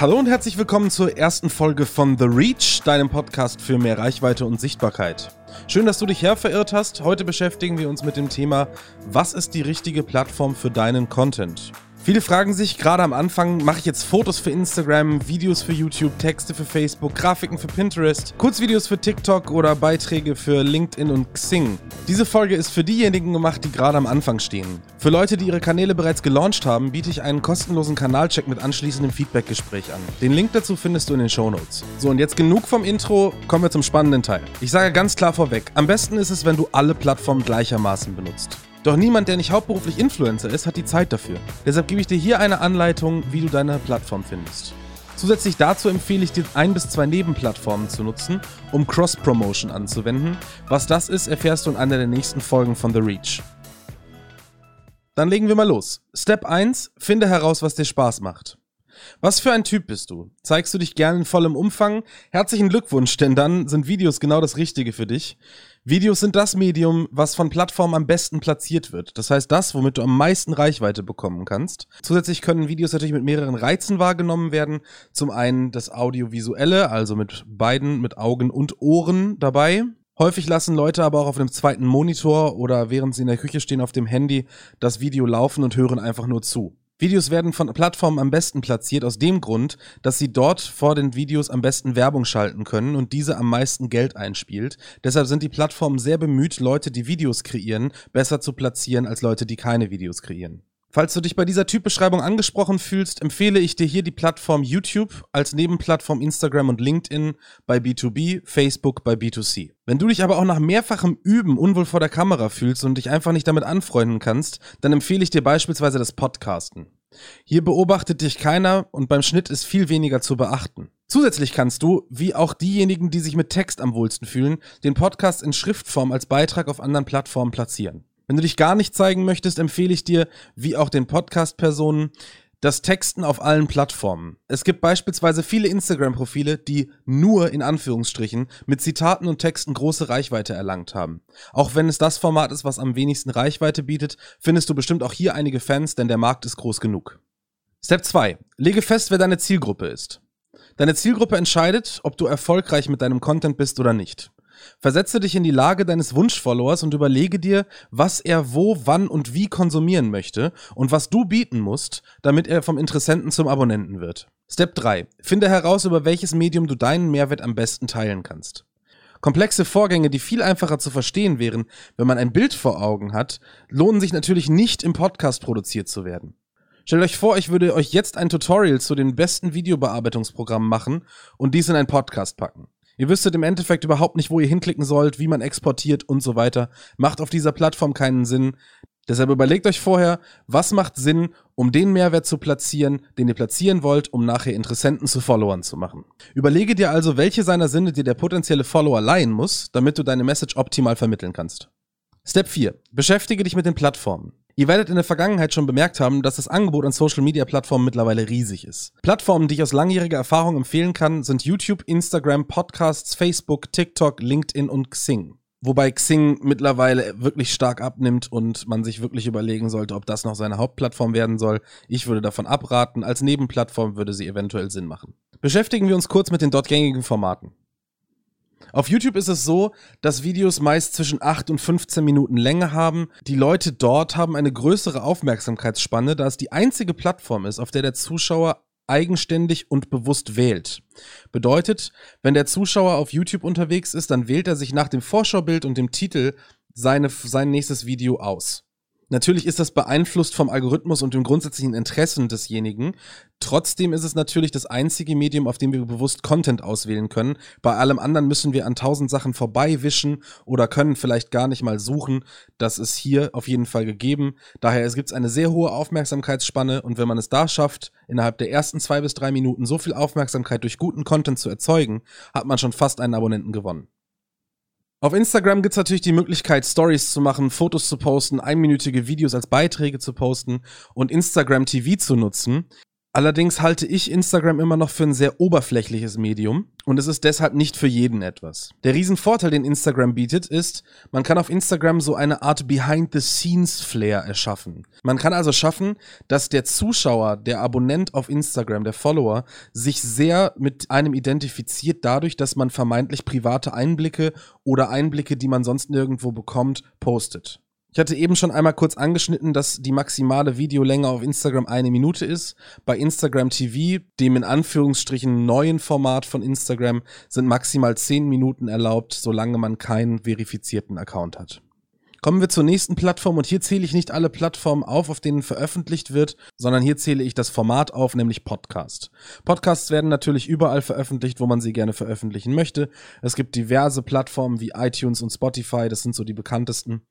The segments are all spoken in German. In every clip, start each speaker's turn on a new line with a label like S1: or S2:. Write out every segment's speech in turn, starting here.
S1: Hallo und herzlich willkommen zur ersten Folge von The Reach, deinem Podcast für mehr Reichweite und Sichtbarkeit. Schön, dass du dich herverirrt hast. Heute beschäftigen wir uns mit dem Thema, was ist die richtige Plattform für deinen Content? Viele fragen sich gerade am Anfang, mache ich jetzt Fotos für Instagram, Videos für YouTube, Texte für Facebook, Grafiken für Pinterest, Kurzvideos für TikTok oder Beiträge für LinkedIn und Xing. Diese Folge ist für diejenigen gemacht, die gerade am Anfang stehen. Für Leute, die ihre Kanäle bereits gelauncht haben, biete ich einen kostenlosen Kanalcheck mit anschließendem Feedbackgespräch an. Den Link dazu findest du in den Shownotes. So, und jetzt genug vom Intro, kommen wir zum spannenden Teil. Ich sage ganz klar vorweg, am besten ist es, wenn du alle Plattformen gleichermaßen benutzt. Doch niemand, der nicht hauptberuflich Influencer ist, hat die Zeit dafür. Deshalb gebe ich dir hier eine Anleitung, wie du deine Plattform findest. Zusätzlich dazu empfehle ich dir, ein bis zwei Nebenplattformen zu nutzen, um Cross-Promotion anzuwenden. Was das ist, erfährst du in einer der nächsten Folgen von The Reach. Dann legen wir mal los. Step 1. Finde heraus, was dir Spaß macht. Was für ein Typ bist du? Zeigst du dich gern in vollem Umfang? Herzlichen Glückwunsch, denn dann sind Videos genau das Richtige für dich. Videos sind das Medium, was von Plattformen am besten platziert wird. Das heißt, das, womit du am meisten Reichweite bekommen kannst. Zusätzlich können Videos natürlich mit mehreren Reizen wahrgenommen werden. Zum einen das Audiovisuelle, also mit beiden, mit Augen und Ohren dabei. Häufig lassen Leute aber auch auf einem zweiten Monitor oder während sie in der Küche stehen auf dem Handy das Video laufen und hören einfach nur zu. Videos werden von Plattformen am besten platziert aus dem Grund, dass sie dort vor den Videos am besten Werbung schalten können und diese am meisten Geld einspielt. Deshalb sind die Plattformen sehr bemüht, Leute, die Videos kreieren, besser zu platzieren als Leute, die keine Videos kreieren. Falls du dich bei dieser Typbeschreibung angesprochen fühlst, empfehle ich dir hier die Plattform YouTube als Nebenplattform Instagram und LinkedIn bei B2B, Facebook bei B2C. Wenn du dich aber auch nach mehrfachem Üben unwohl vor der Kamera fühlst und dich einfach nicht damit anfreunden kannst, dann empfehle ich dir beispielsweise das Podcasten. Hier beobachtet dich keiner und beim Schnitt ist viel weniger zu beachten. Zusätzlich kannst du, wie auch diejenigen, die sich mit Text am wohlsten fühlen, den Podcast in Schriftform als Beitrag auf anderen Plattformen platzieren. Wenn du dich gar nicht zeigen möchtest, empfehle ich dir, wie auch den Podcast-Personen, das Texten auf allen Plattformen. Es gibt beispielsweise viele Instagram-Profile, die nur in Anführungsstrichen mit Zitaten und Texten große Reichweite erlangt haben. Auch wenn es das Format ist, was am wenigsten Reichweite bietet, findest du bestimmt auch hier einige Fans, denn der Markt ist groß genug. Step 2. Lege fest, wer deine Zielgruppe ist. Deine Zielgruppe entscheidet, ob du erfolgreich mit deinem Content bist oder nicht. Versetze dich in die Lage deines Wunschfollowers und überlege dir, was er wo, wann und wie konsumieren möchte und was du bieten musst, damit er vom Interessenten zum Abonnenten wird. Step 3. Finde heraus, über welches Medium du deinen Mehrwert am besten teilen kannst. Komplexe Vorgänge, die viel einfacher zu verstehen wären, wenn man ein Bild vor Augen hat, lohnen sich natürlich nicht im Podcast produziert zu werden. Stellt euch vor, ich würde euch jetzt ein Tutorial zu den besten Videobearbeitungsprogrammen machen und dies in einen Podcast packen. Ihr wüsstet im Endeffekt überhaupt nicht, wo ihr hinklicken sollt, wie man exportiert und so weiter. Macht auf dieser Plattform keinen Sinn. Deshalb überlegt euch vorher, was macht Sinn, um den Mehrwert zu platzieren, den ihr platzieren wollt, um nachher Interessenten zu Followern zu machen. Überlege dir also, welche seiner Sinne dir der potenzielle Follower leihen muss, damit du deine Message optimal vermitteln kannst. Step 4. Beschäftige dich mit den Plattformen. Ihr werdet in der Vergangenheit schon bemerkt haben, dass das Angebot an Social Media Plattformen mittlerweile riesig ist. Plattformen, die ich aus langjähriger Erfahrung empfehlen kann, sind YouTube, Instagram, Podcasts, Facebook, TikTok, LinkedIn und Xing. Wobei Xing mittlerweile wirklich stark abnimmt und man sich wirklich überlegen sollte, ob das noch seine Hauptplattform werden soll. Ich würde davon abraten. Als Nebenplattform würde sie eventuell Sinn machen. Beschäftigen wir uns kurz mit den dort gängigen Formaten. Auf YouTube ist es so, dass Videos meist zwischen 8 und 15 Minuten Länge haben. Die Leute dort haben eine größere Aufmerksamkeitsspanne, da es die einzige Plattform ist, auf der der Zuschauer eigenständig und bewusst wählt. Bedeutet, wenn der Zuschauer auf YouTube unterwegs ist, dann wählt er sich nach dem Vorschaubild und dem Titel seine, sein nächstes Video aus. Natürlich ist das beeinflusst vom Algorithmus und dem grundsätzlichen Interessen desjenigen. Trotzdem ist es natürlich das einzige Medium, auf dem wir bewusst Content auswählen können. Bei allem anderen müssen wir an tausend Sachen vorbeiwischen oder können vielleicht gar nicht mal suchen. Das ist hier auf jeden Fall gegeben. Daher es gibt eine sehr hohe Aufmerksamkeitsspanne und wenn man es da schafft, innerhalb der ersten zwei bis drei Minuten so viel Aufmerksamkeit durch guten Content zu erzeugen, hat man schon fast einen Abonnenten gewonnen. Auf Instagram gibt's natürlich die Möglichkeit, Stories zu machen, Fotos zu posten, einminütige Videos als Beiträge zu posten und Instagram TV zu nutzen. Allerdings halte ich Instagram immer noch für ein sehr oberflächliches Medium und es ist deshalb nicht für jeden etwas. Der Riesenvorteil, den Instagram bietet, ist, man kann auf Instagram so eine Art Behind-the-Scenes-Flair erschaffen. Man kann also schaffen, dass der Zuschauer, der Abonnent auf Instagram, der Follower, sich sehr mit einem identifiziert dadurch, dass man vermeintlich private Einblicke oder Einblicke, die man sonst nirgendwo bekommt, postet. Ich hatte eben schon einmal kurz angeschnitten, dass die maximale Videolänge auf Instagram eine Minute ist. Bei Instagram TV, dem in Anführungsstrichen neuen Format von Instagram, sind maximal zehn Minuten erlaubt, solange man keinen verifizierten Account hat. Kommen wir zur nächsten Plattform und hier zähle ich nicht alle Plattformen auf, auf denen veröffentlicht wird, sondern hier zähle ich das Format auf, nämlich Podcast. Podcasts werden natürlich überall veröffentlicht, wo man sie gerne veröffentlichen möchte. Es gibt diverse Plattformen wie iTunes und Spotify, das sind so die bekanntesten.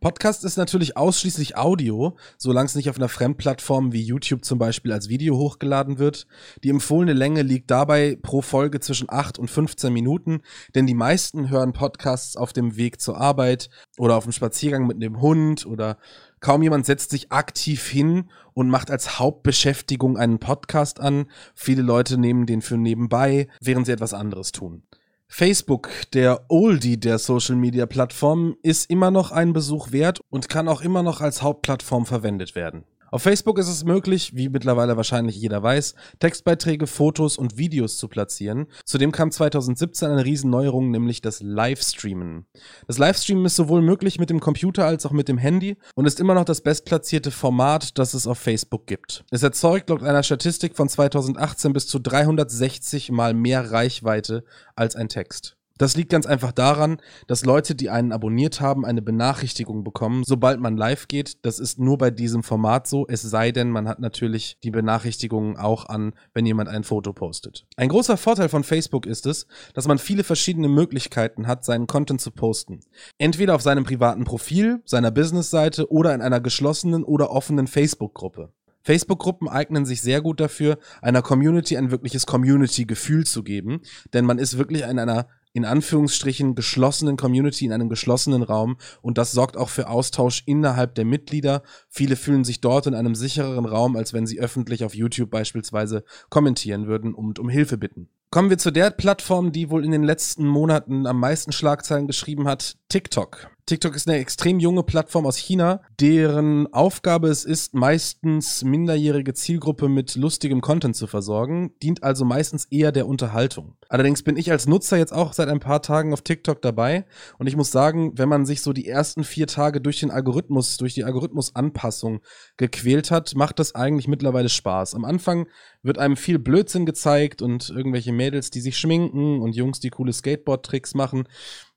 S1: Podcast ist natürlich ausschließlich Audio, solange es nicht auf einer Fremdplattform wie YouTube zum Beispiel als Video hochgeladen wird. Die empfohlene Länge liegt dabei pro Folge zwischen 8 und 15 Minuten, denn die meisten hören Podcasts auf dem Weg zur Arbeit oder auf dem Spaziergang mit dem Hund oder kaum jemand setzt sich aktiv hin und macht als Hauptbeschäftigung einen Podcast an. Viele Leute nehmen den für nebenbei, während sie etwas anderes tun. Facebook, der Oldie der Social Media Plattformen, ist immer noch einen Besuch wert und kann auch immer noch als Hauptplattform verwendet werden. Auf Facebook ist es möglich, wie mittlerweile wahrscheinlich jeder weiß, Textbeiträge, Fotos und Videos zu platzieren. Zudem kam 2017 eine Riesenneuerung, nämlich das Livestreamen. Das Livestreamen ist sowohl möglich mit dem Computer als auch mit dem Handy und ist immer noch das bestplatzierte Format, das es auf Facebook gibt. Es erzeugt laut einer Statistik von 2018 bis zu 360 mal mehr Reichweite als ein Text. Das liegt ganz einfach daran, dass Leute, die einen abonniert haben, eine Benachrichtigung bekommen, sobald man live geht. Das ist nur bei diesem Format so, es sei denn, man hat natürlich die Benachrichtigungen auch an, wenn jemand ein Foto postet. Ein großer Vorteil von Facebook ist es, dass man viele verschiedene Möglichkeiten hat, seinen Content zu posten. Entweder auf seinem privaten Profil, seiner Businessseite oder in einer geschlossenen oder offenen Facebook-Gruppe. Facebook-Gruppen eignen sich sehr gut dafür, einer Community ein wirkliches Community-Gefühl zu geben, denn man ist wirklich in einer in Anführungsstrichen geschlossenen Community in einem geschlossenen Raum und das sorgt auch für Austausch innerhalb der Mitglieder. Viele fühlen sich dort in einem sichereren Raum, als wenn sie öffentlich auf YouTube beispielsweise kommentieren würden und um Hilfe bitten. Kommen wir zu der Plattform, die wohl in den letzten Monaten am meisten Schlagzeilen geschrieben hat, TikTok. TikTok ist eine extrem junge Plattform aus China, deren Aufgabe es ist, meistens minderjährige Zielgruppe mit lustigem Content zu versorgen, dient also meistens eher der Unterhaltung. Allerdings bin ich als Nutzer jetzt auch seit ein paar Tagen auf TikTok dabei und ich muss sagen, wenn man sich so die ersten vier Tage durch den Algorithmus, durch die Algorithmusanpassung gequält hat, macht das eigentlich mittlerweile Spaß. Am Anfang wird einem viel Blödsinn gezeigt und irgendwelche Mädels, die sich schminken und Jungs, die coole Skateboard-Tricks machen.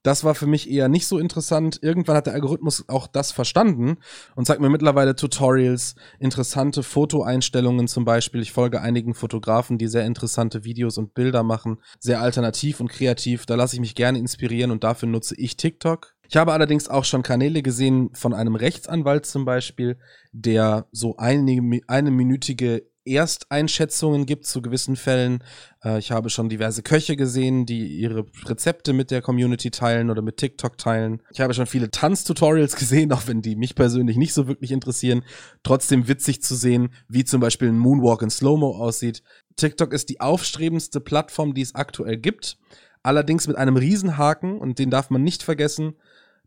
S1: Das war für mich eher nicht so interessant. Irgendwann hat der Algorithmus auch das verstanden und zeigt mir mittlerweile Tutorials, interessante Fotoeinstellungen zum Beispiel. Ich folge einigen Fotografen, die sehr interessante Videos und Bilder machen, sehr alternativ und kreativ. Da lasse ich mich gerne inspirieren und dafür nutze ich TikTok. Ich habe allerdings auch schon Kanäle gesehen von einem Rechtsanwalt zum Beispiel, der so eine, eine minütige Ersteinschätzungen gibt zu gewissen Fällen. Äh, ich habe schon diverse Köche gesehen, die ihre Rezepte mit der Community teilen oder mit TikTok teilen. Ich habe schon viele Tanztutorials gesehen, auch wenn die mich persönlich nicht so wirklich interessieren. Trotzdem witzig zu sehen, wie zum Beispiel ein Moonwalk in Slow-Mo aussieht. TikTok ist die aufstrebendste Plattform, die es aktuell gibt. Allerdings mit einem Riesenhaken und den darf man nicht vergessen.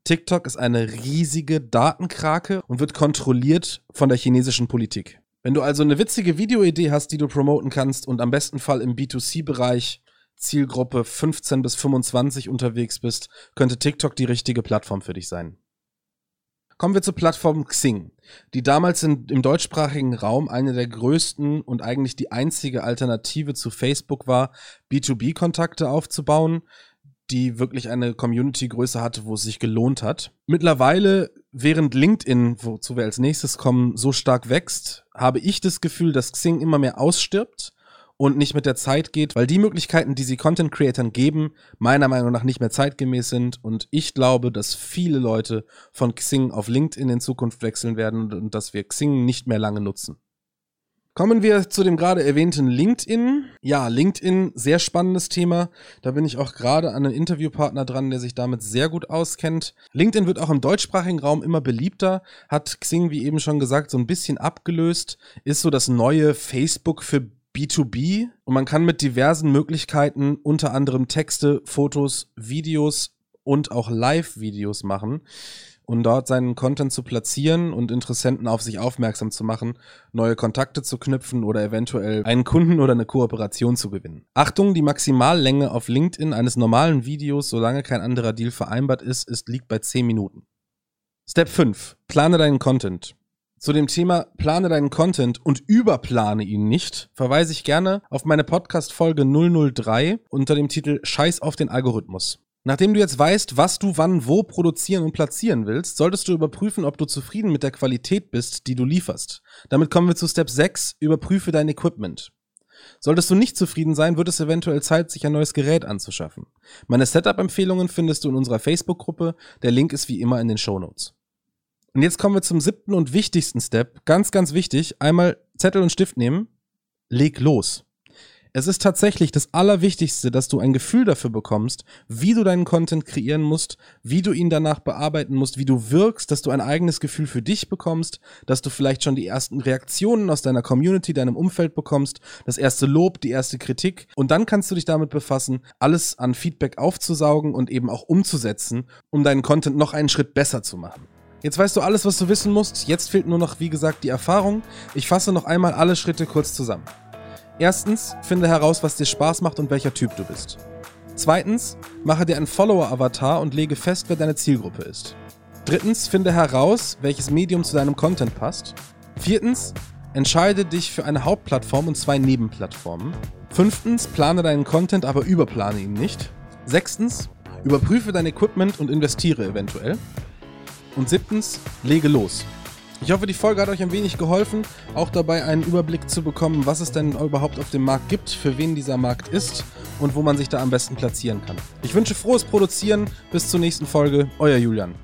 S1: TikTok ist eine riesige Datenkrake und wird kontrolliert von der chinesischen Politik. Wenn du also eine witzige Videoidee hast, die du promoten kannst und am besten Fall im B2C-Bereich Zielgruppe 15 bis 25 unterwegs bist, könnte TikTok die richtige Plattform für dich sein. Kommen wir zur Plattform Xing, die damals in, im deutschsprachigen Raum eine der größten und eigentlich die einzige Alternative zu Facebook war, B2B-Kontakte aufzubauen, die wirklich eine Community-Größe hatte, wo es sich gelohnt hat. Mittlerweile, während LinkedIn, wozu wir als nächstes kommen, so stark wächst, habe ich das Gefühl, dass Xing immer mehr ausstirbt und nicht mit der Zeit geht, weil die Möglichkeiten, die sie Content Creatern geben, meiner Meinung nach nicht mehr zeitgemäß sind und ich glaube, dass viele Leute von Xing auf LinkedIn in Zukunft wechseln werden und dass wir Xing nicht mehr lange nutzen. Kommen wir zu dem gerade erwähnten LinkedIn. Ja, LinkedIn, sehr spannendes Thema. Da bin ich auch gerade an einen Interviewpartner dran, der sich damit sehr gut auskennt. LinkedIn wird auch im deutschsprachigen Raum immer beliebter, hat Xing, wie eben schon gesagt, so ein bisschen abgelöst, ist so das neue Facebook für B2B und man kann mit diversen Möglichkeiten unter anderem Texte, Fotos, Videos und auch Live-Videos machen und dort seinen Content zu platzieren und Interessenten auf sich aufmerksam zu machen, neue Kontakte zu knüpfen oder eventuell einen Kunden oder eine Kooperation zu gewinnen. Achtung, die Maximallänge auf LinkedIn eines normalen Videos, solange kein anderer Deal vereinbart ist, ist liegt bei 10 Minuten. Step 5. Plane deinen Content. Zu dem Thema Plane deinen Content und überplane ihn nicht, verweise ich gerne auf meine Podcast-Folge 003 unter dem Titel Scheiß auf den Algorithmus. Nachdem du jetzt weißt, was du wann wo produzieren und platzieren willst, solltest du überprüfen, ob du zufrieden mit der Qualität bist, die du lieferst. Damit kommen wir zu Step 6, überprüfe dein Equipment. Solltest du nicht zufrieden sein, wird es eventuell Zeit, sich ein neues Gerät anzuschaffen. Meine Setup-Empfehlungen findest du in unserer Facebook-Gruppe, der Link ist wie immer in den Show Notes. Und jetzt kommen wir zum siebten und wichtigsten Step. Ganz, ganz wichtig. Einmal Zettel und Stift nehmen. Leg los. Es ist tatsächlich das Allerwichtigste, dass du ein Gefühl dafür bekommst, wie du deinen Content kreieren musst, wie du ihn danach bearbeiten musst, wie du wirkst, dass du ein eigenes Gefühl für dich bekommst, dass du vielleicht schon die ersten Reaktionen aus deiner Community, deinem Umfeld bekommst, das erste Lob, die erste Kritik und dann kannst du dich damit befassen, alles an Feedback aufzusaugen und eben auch umzusetzen, um deinen Content noch einen Schritt besser zu machen. Jetzt weißt du alles, was du wissen musst. Jetzt fehlt nur noch, wie gesagt, die Erfahrung. Ich fasse noch einmal alle Schritte kurz zusammen. Erstens, finde heraus, was dir Spaß macht und welcher Typ du bist. Zweitens, mache dir einen Follower-Avatar und lege fest, wer deine Zielgruppe ist. Drittens, finde heraus, welches Medium zu deinem Content passt. Viertens, entscheide dich für eine Hauptplattform und zwei Nebenplattformen. Fünftens, plane deinen Content, aber überplane ihn nicht. Sechstens, überprüfe dein Equipment und investiere eventuell. Und siebtens, lege los. Ich hoffe, die Folge hat euch ein wenig geholfen, auch dabei einen Überblick zu bekommen, was es denn überhaupt auf dem Markt gibt, für wen dieser Markt ist und wo man sich da am besten platzieren kann. Ich wünsche frohes Produzieren. Bis zur nächsten Folge. Euer Julian.